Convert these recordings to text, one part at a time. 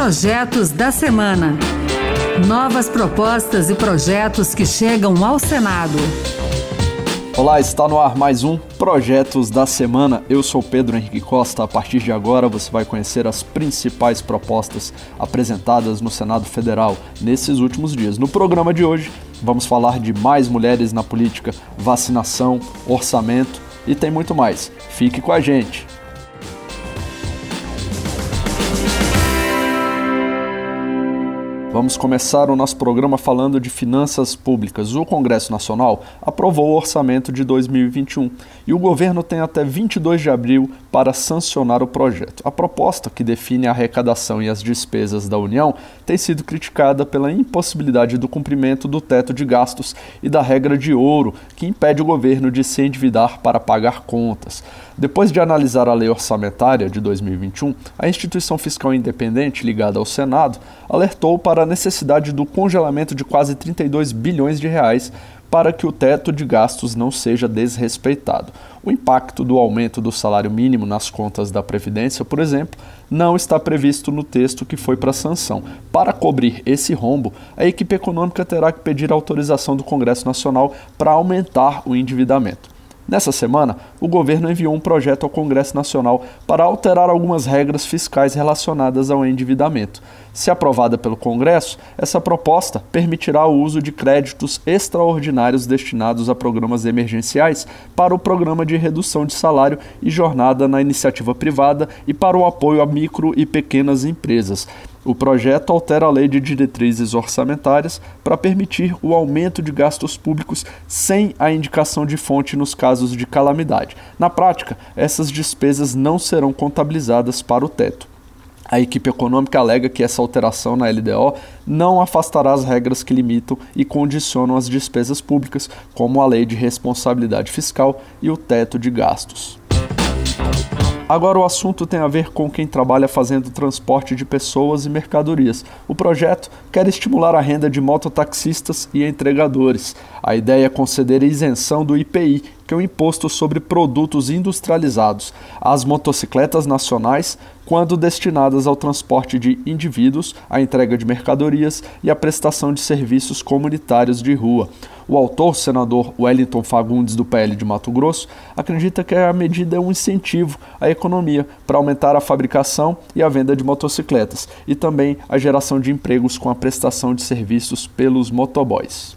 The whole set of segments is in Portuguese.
Projetos da Semana. Novas propostas e projetos que chegam ao Senado. Olá, está no ar mais um Projetos da Semana. Eu sou Pedro Henrique Costa. A partir de agora você vai conhecer as principais propostas apresentadas no Senado Federal nesses últimos dias. No programa de hoje, vamos falar de mais mulheres na política, vacinação, orçamento e tem muito mais. Fique com a gente. Vamos começar o nosso programa falando de finanças públicas. O Congresso Nacional aprovou o orçamento de 2021 e o governo tem até 22 de abril para sancionar o projeto. A proposta, que define a arrecadação e as despesas da União, tem sido criticada pela impossibilidade do cumprimento do teto de gastos e da regra de ouro, que impede o governo de se endividar para pagar contas. Depois de analisar a lei orçamentária de 2021, a instituição fiscal independente ligada ao Senado alertou para a necessidade do congelamento de quase 32 bilhões de reais para que o teto de gastos não seja desrespeitado. O impacto do aumento do salário mínimo nas contas da Previdência, por exemplo, não está previsto no texto que foi para sanção. Para cobrir esse rombo, a equipe econômica terá que pedir autorização do Congresso Nacional para aumentar o endividamento. Nessa semana, o governo enviou um projeto ao Congresso Nacional para alterar algumas regras fiscais relacionadas ao endividamento. Se aprovada pelo Congresso, essa proposta permitirá o uso de créditos extraordinários destinados a programas emergenciais para o programa de redução de salário e jornada na iniciativa privada e para o apoio a micro e pequenas empresas. O projeto altera a lei de diretrizes orçamentárias para permitir o aumento de gastos públicos sem a indicação de fonte nos casos de calamidade. Na prática, essas despesas não serão contabilizadas para o teto. A equipe econômica alega que essa alteração na LDO não afastará as regras que limitam e condicionam as despesas públicas, como a Lei de Responsabilidade Fiscal e o teto de gastos. Agora o assunto tem a ver com quem trabalha fazendo transporte de pessoas e mercadorias. O projeto quer estimular a renda de mototaxistas e entregadores. A ideia é conceder isenção do IPI, que o imposto sobre produtos industrializados, às motocicletas nacionais quando destinadas ao transporte de indivíduos, a entrega de mercadorias e a prestação de serviços comunitários de rua. O autor, senador Wellington Fagundes, do PL de Mato Grosso, acredita que a medida é um incentivo à economia para aumentar a fabricação e a venda de motocicletas e também a geração de empregos com a prestação de serviços pelos motoboys.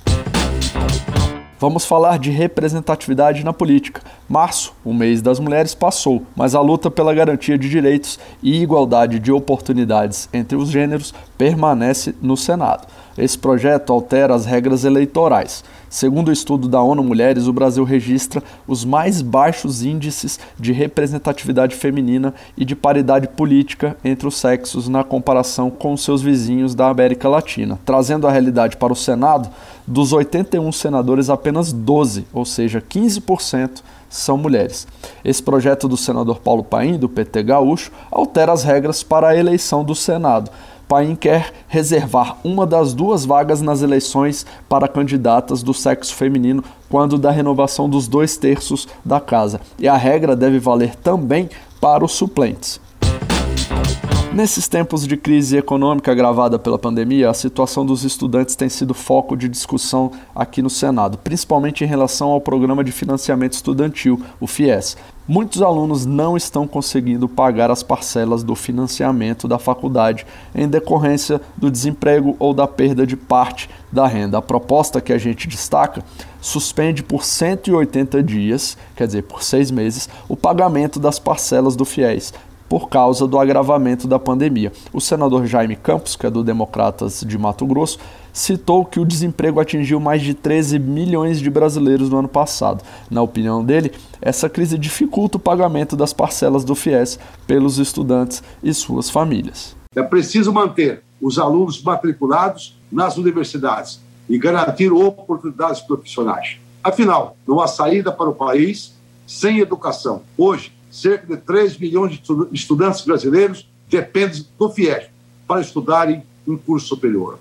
Vamos falar de representatividade na política. Março, o mês das mulheres, passou, mas a luta pela garantia de direitos e igualdade de oportunidades entre os gêneros permanece no Senado. Esse projeto altera as regras eleitorais. Segundo o estudo da ONU Mulheres, o Brasil registra os mais baixos índices de representatividade feminina e de paridade política entre os sexos na comparação com seus vizinhos da América Latina. Trazendo a realidade para o Senado, dos 81 senadores, apenas 12, ou seja, 15%, são mulheres. Esse projeto do senador Paulo Paim, do PT Gaúcho, altera as regras para a eleição do Senado. Paim quer reservar uma das duas vagas nas eleições para candidatas do sexo feminino quando da renovação dos dois terços da casa. E a regra deve valer também para os suplentes. Nesses tempos de crise econômica agravada pela pandemia, a situação dos estudantes tem sido foco de discussão aqui no Senado, principalmente em relação ao programa de financiamento estudantil, o FIES. Muitos alunos não estão conseguindo pagar as parcelas do financiamento da faculdade em decorrência do desemprego ou da perda de parte da renda. A proposta que a gente destaca suspende por 180 dias, quer dizer, por seis meses, o pagamento das parcelas do FIES, por causa do agravamento da pandemia. O senador Jaime Campos, que é do Democratas de Mato Grosso, citou que o desemprego atingiu mais de 13 milhões de brasileiros no ano passado. Na opinião dele, essa crise dificulta o pagamento das parcelas do FIES pelos estudantes e suas famílias. É preciso manter os alunos matriculados nas universidades e garantir oportunidades profissionais. Afinal, não há saída para o país sem educação. Hoje, cerca de 3 milhões de estudantes brasileiros dependem do FIES para estudarem em curso superior.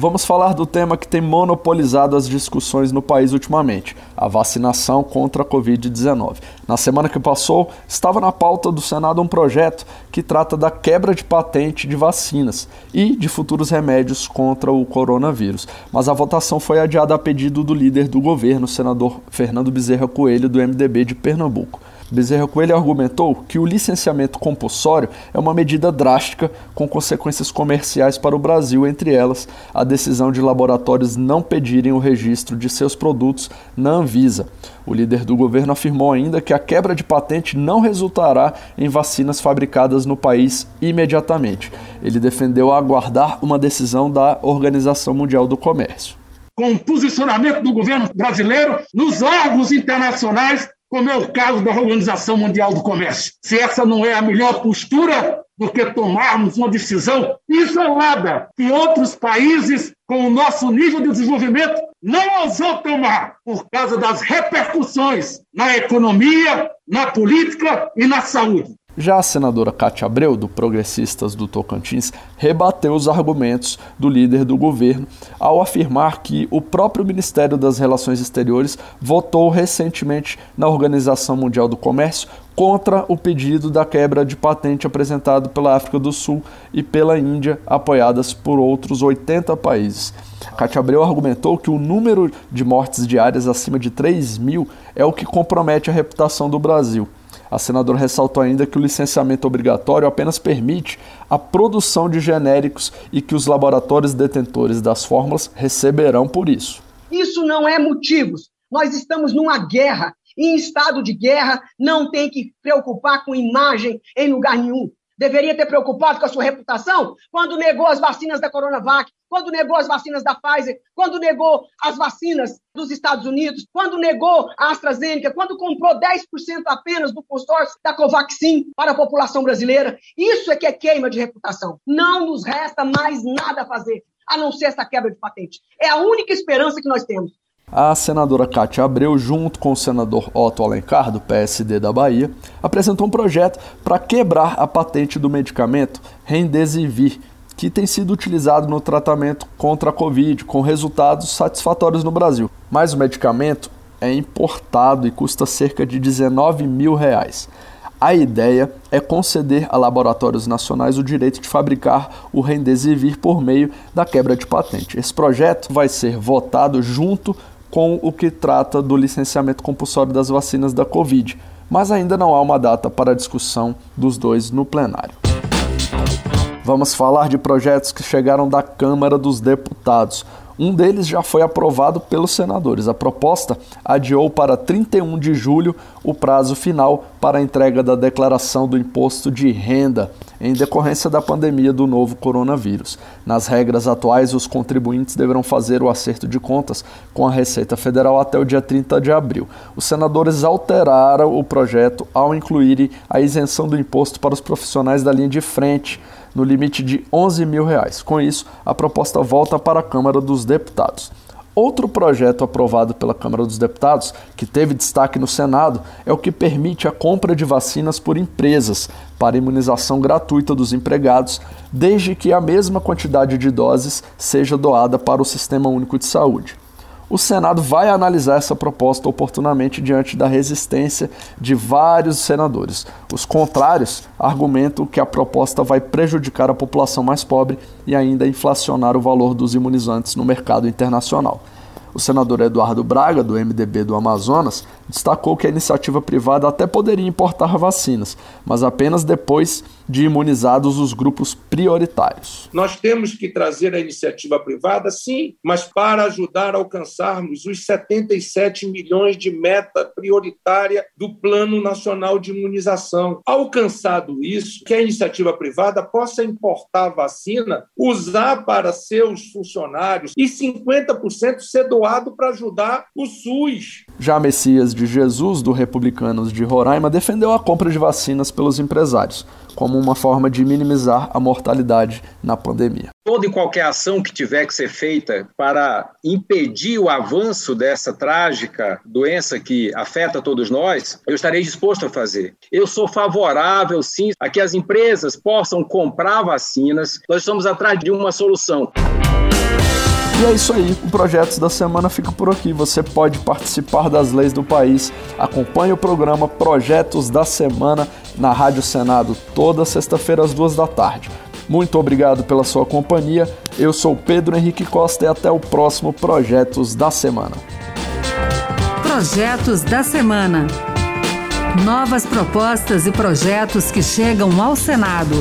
Vamos falar do tema que tem monopolizado as discussões no país ultimamente: a vacinação contra a Covid-19. Na semana que passou, estava na pauta do Senado um projeto que trata da quebra de patente de vacinas e de futuros remédios contra o coronavírus. Mas a votação foi adiada a pedido do líder do governo, senador Fernando Bezerra Coelho, do MDB de Pernambuco. Bezerra Coelho argumentou que o licenciamento compulsório é uma medida drástica com consequências comerciais para o Brasil, entre elas a decisão de laboratórios não pedirem o registro de seus produtos na Anvisa. O líder do governo afirmou ainda que a quebra de patente não resultará em vacinas fabricadas no país imediatamente. Ele defendeu aguardar uma decisão da Organização Mundial do Comércio. Com o posicionamento do governo brasileiro nos órgãos internacionais como é o caso da Organização Mundial do Comércio. Se essa não é a melhor postura do que tomarmos uma decisão isolada que outros países com o nosso nível de desenvolvimento não ousou tomar por causa das repercussões na economia, na política e na saúde. Já a senadora Cátia Abreu, do Progressistas do Tocantins, rebateu os argumentos do líder do governo ao afirmar que o próprio Ministério das Relações Exteriores votou recentemente na Organização Mundial do Comércio contra o pedido da quebra de patente apresentado pela África do Sul e pela Índia, apoiadas por outros 80 países. Cátia Abreu argumentou que o número de mortes diárias acima de 3 mil é o que compromete a reputação do Brasil. A senadora ressaltou ainda que o licenciamento obrigatório apenas permite a produção de genéricos e que os laboratórios detentores das fórmulas receberão por isso. Isso não é motivos. Nós estamos numa guerra. em estado de guerra, não tem que preocupar com imagem em lugar nenhum deveria ter preocupado com a sua reputação quando negou as vacinas da Coronavac, quando negou as vacinas da Pfizer, quando negou as vacinas dos Estados Unidos, quando negou a AstraZeneca, quando comprou 10% apenas do consórcio da Covaxin para a população brasileira. Isso é que é queima de reputação. Não nos resta mais nada a fazer a não ser essa quebra de patente. É a única esperança que nós temos a senadora Cátia Abreu, junto com o senador Otto Alencar, do PSD da Bahia, apresentou um projeto para quebrar a patente do medicamento Remdesivir, que tem sido utilizado no tratamento contra a Covid, com resultados satisfatórios no Brasil. Mas o medicamento é importado e custa cerca de 19 mil reais. A ideia é conceder a laboratórios nacionais o direito de fabricar o Remdesivir por meio da quebra de patente. Esse projeto vai ser votado junto com o que trata do licenciamento compulsório das vacinas da Covid, mas ainda não há uma data para a discussão dos dois no plenário. Vamos falar de projetos que chegaram da Câmara dos Deputados. Um deles já foi aprovado pelos senadores. A proposta adiou para 31 de julho o prazo final para a entrega da declaração do imposto de renda em decorrência da pandemia do novo coronavírus. Nas regras atuais, os contribuintes deverão fazer o acerto de contas com a Receita Federal até o dia 30 de abril. Os senadores alteraram o projeto ao incluírem a isenção do imposto para os profissionais da linha de frente no limite de 11 mil reais. Com isso, a proposta volta para a Câmara dos Deputados. Outro projeto aprovado pela Câmara dos Deputados, que teve destaque no Senado, é o que permite a compra de vacinas por empresas para imunização gratuita dos empregados, desde que a mesma quantidade de doses seja doada para o Sistema Único de Saúde o Senado vai analisar essa proposta oportunamente diante da resistência de vários senadores. Os contrários argumentam que a proposta vai prejudicar a população mais pobre e ainda inflacionar o valor dos imunizantes no mercado internacional. O senador Eduardo Braga, do MDB do Amazonas, destacou que a iniciativa privada até poderia importar vacinas, mas apenas depois de imunizados os grupos prioritários. Nós temos que trazer a iniciativa privada, sim, mas para ajudar a alcançarmos os 77 milhões de meta prioritária do Plano Nacional de Imunização. Alcançado isso, que a iniciativa privada possa importar vacina, usar para seus funcionários e 50% ser doado para ajudar o SUS. Já Messias de Jesus, do Republicanos de Roraima, defendeu a compra de vacinas pelos empresários como uma forma de minimizar a mortalidade na pandemia. Toda e qualquer ação que tiver que ser feita para impedir o avanço dessa trágica doença que afeta todos nós, eu estarei disposto a fazer. Eu sou favorável, sim, a que as empresas possam comprar vacinas. Nós estamos atrás de uma solução. E é isso aí, o Projetos da Semana fica por aqui. Você pode participar das leis do país. Acompanhe o programa Projetos da Semana na Rádio Senado toda sexta-feira às duas da tarde. Muito obrigado pela sua companhia. Eu sou Pedro Henrique Costa e até o próximo Projetos da Semana. Projetos da Semana. Novas propostas e projetos que chegam ao Senado.